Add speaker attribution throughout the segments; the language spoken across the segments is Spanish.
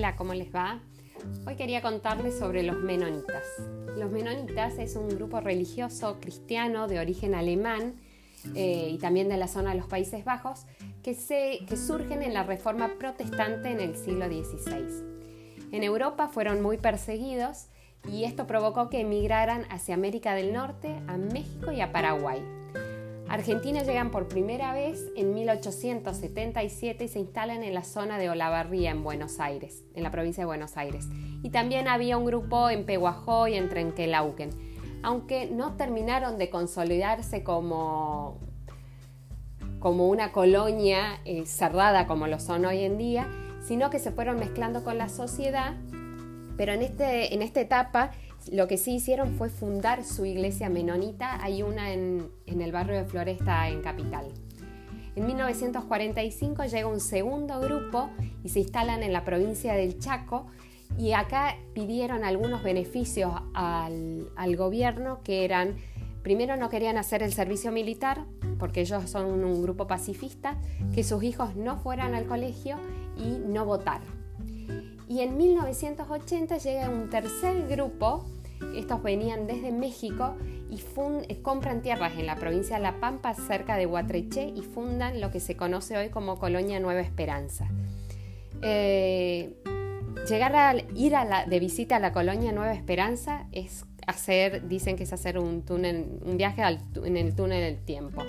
Speaker 1: Hola, ¿cómo les va? Hoy quería contarles sobre los menonitas. Los menonitas es un grupo religioso cristiano de origen alemán eh, y también de la zona de los Países Bajos que, se, que surgen en la Reforma Protestante en el siglo XVI. En Europa fueron muy perseguidos y esto provocó que emigraran hacia América del Norte, a México y a Paraguay. Argentina llegan por primera vez en 1877 y se instalan en la zona de Olavarría, en Buenos Aires, en la provincia de Buenos Aires. Y también había un grupo en Pehuajó y en Trenquelauquen, aunque no terminaron de consolidarse como, como una colonia eh, cerrada como lo son hoy en día, sino que se fueron mezclando con la sociedad, pero en, este, en esta etapa lo que sí hicieron fue fundar su iglesia menonita, hay una en, el barrio de Floresta, en Capital. En 1945 llega un segundo grupo y se instalan en la provincia del Chaco y acá pidieron algunos beneficios al, gobierno que eran, primero no querían hacer el servicio militar porque ellos son un grupo pacifista, que sus hijos no fueran al colegio y no votar. Y en 1980 llega un tercer grupo, estos venían desde México y eh, compran tierras en la provincia de La Pampa, cerca de Huatreché, y fundan lo que se conoce hoy como Colonia Nueva Esperanza. Eh, llegar a ir de visita a la Colonia Nueva Esperanza es hacer, dicen que es hacer un, túnel, un viaje en el túnel del tiempo.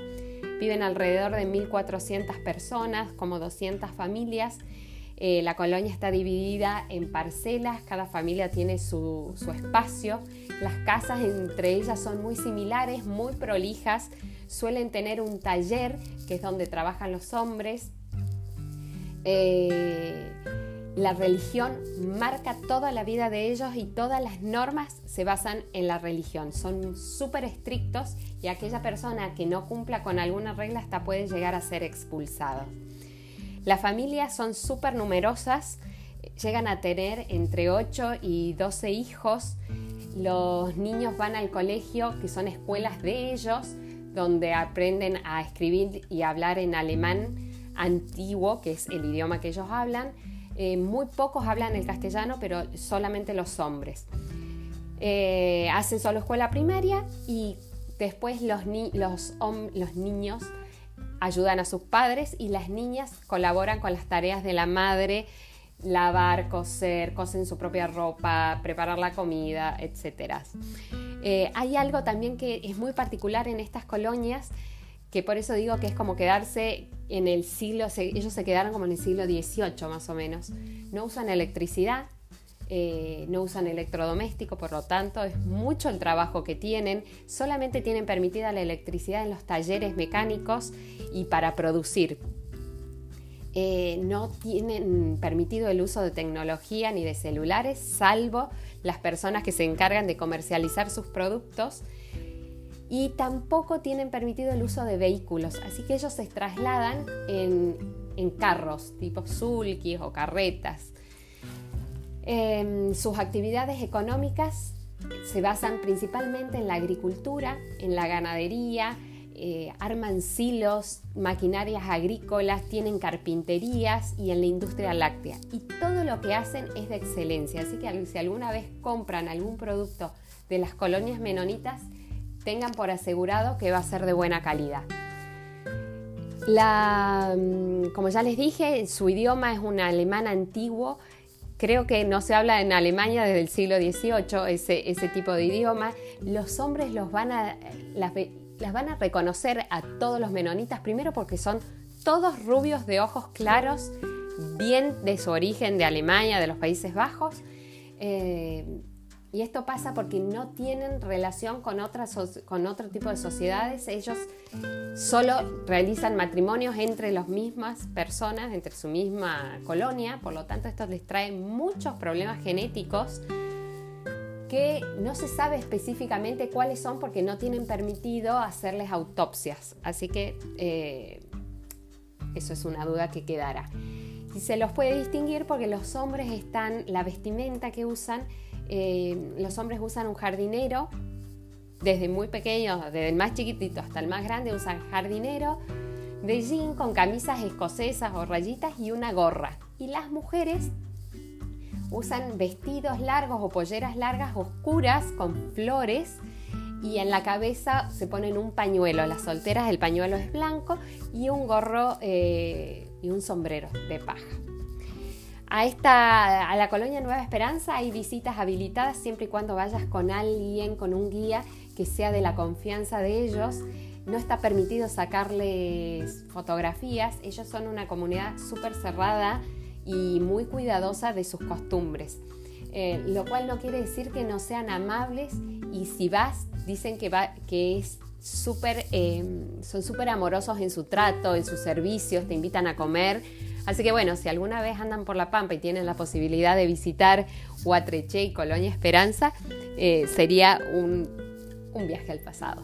Speaker 1: Viven alrededor de 1.400 personas, como 200 familias, eh, la colonia está dividida en parcelas, cada familia tiene su, espacio. Las casas entre ellas son muy similares, muy prolijas. Suelen tener un taller, que es donde trabajan los hombres. Eh, la religión marca toda la vida de ellos y todas las normas se basan en la religión. Son súper estrictos y aquella persona que no cumpla con alguna regla hasta puede llegar a ser expulsado. Las familias son súper numerosas, llegan a tener entre 8 y 12 hijos. Los niños van al colegio, que son escuelas de ellos, donde aprenden a escribir y hablar en alemán antiguo, que es el idioma que ellos hablan. Eh, muy pocos hablan el castellano, pero solamente los hombres. Eh, hacen solo escuela primaria y después los, niños ayudan a sus padres y las niñas colaboran con las tareas de la madre, lavar, coser, cosen su propia ropa, preparar la comida, etc. Eh, hay algo también que es muy particular en estas colonias, que por eso digo que es como quedarse en el siglo, ellos se quedaron como en el siglo XVIII más o menos. No usan electricidad, eh, no usan electrodoméstico, por lo tanto es mucho el trabajo que tienen, solamente tienen permitida la electricidad en los talleres mecánicos y para producir. Eh, no tienen permitido el uso de tecnología ni de celulares, salvo las personas que se encargan de comercializar sus productos. Y tampoco tienen permitido el uso de vehículos, así que ellos se trasladan en, en carros tipo sulkis o carretas. Em, sus actividades económicas se basan principalmente en la agricultura, en la ganadería, eh, arman silos, maquinarias agrícolas, tienen carpinterías y en la industria láctea. Y todo lo que hacen es de excelencia. Así que si alguna vez compran algún producto de las colonias menonitas, tengan por asegurado que va a ser de buena calidad. Mm, como ya les dije, su idioma es un alemán antiguo Creo que no se habla en Alemania desde el siglo XVIII ese, ese tipo de idioma. Los hombres los van a, las, van a reconocer a todos los menonitas, primero porque son todos rubios de ojos claros, bien de su origen de Alemania, de los Países Bajos. Eh, y esto pasa porque no tienen relación con, otras, con otro tipo de sociedades. Ellos solo realizan matrimonios entre las mismas personas, entre su misma colonia. Por lo tanto, esto les trae muchos problemas genéticos que no se sabe específicamente cuáles son porque no tienen permitido hacerles autopsias. Así que eh, eso es una duda que quedará. Y se los puede distinguir porque los hombres están, la vestimenta que usan eh, los hombres usan un jardinero, desde muy pequeños, desde el más chiquitito hasta el más grande, usan jardinero de jean con camisas escocesas o rayitas y una gorra. Y las mujeres Usan vestidos largos o polleras largas oscuras con flores y en la cabeza se ponen un pañuelo. Las solteras el pañuelo es blanco y un gorro eh, y un sombrero de paja. A, esta, a la colonia Nueva Esperanza hay visitas habilitadas siempre y cuando vayas con alguien, con un guía que sea de la confianza de ellos. No está permitido sacarles fotografías. Ellos son una comunidad súper cerrada y muy cuidadosa de sus costumbres. Eh, lo cual no quiere decir que no sean amables y si vas dicen que, va, es súper, em, son súper amorosos en su trato, en sus servicios, te invitan a comer. Así que bueno, si alguna vez andan por La Pampa y tienen la posibilidad de visitar Huatreche y Colonia Esperanza, eh, sería un, un viaje al pasado.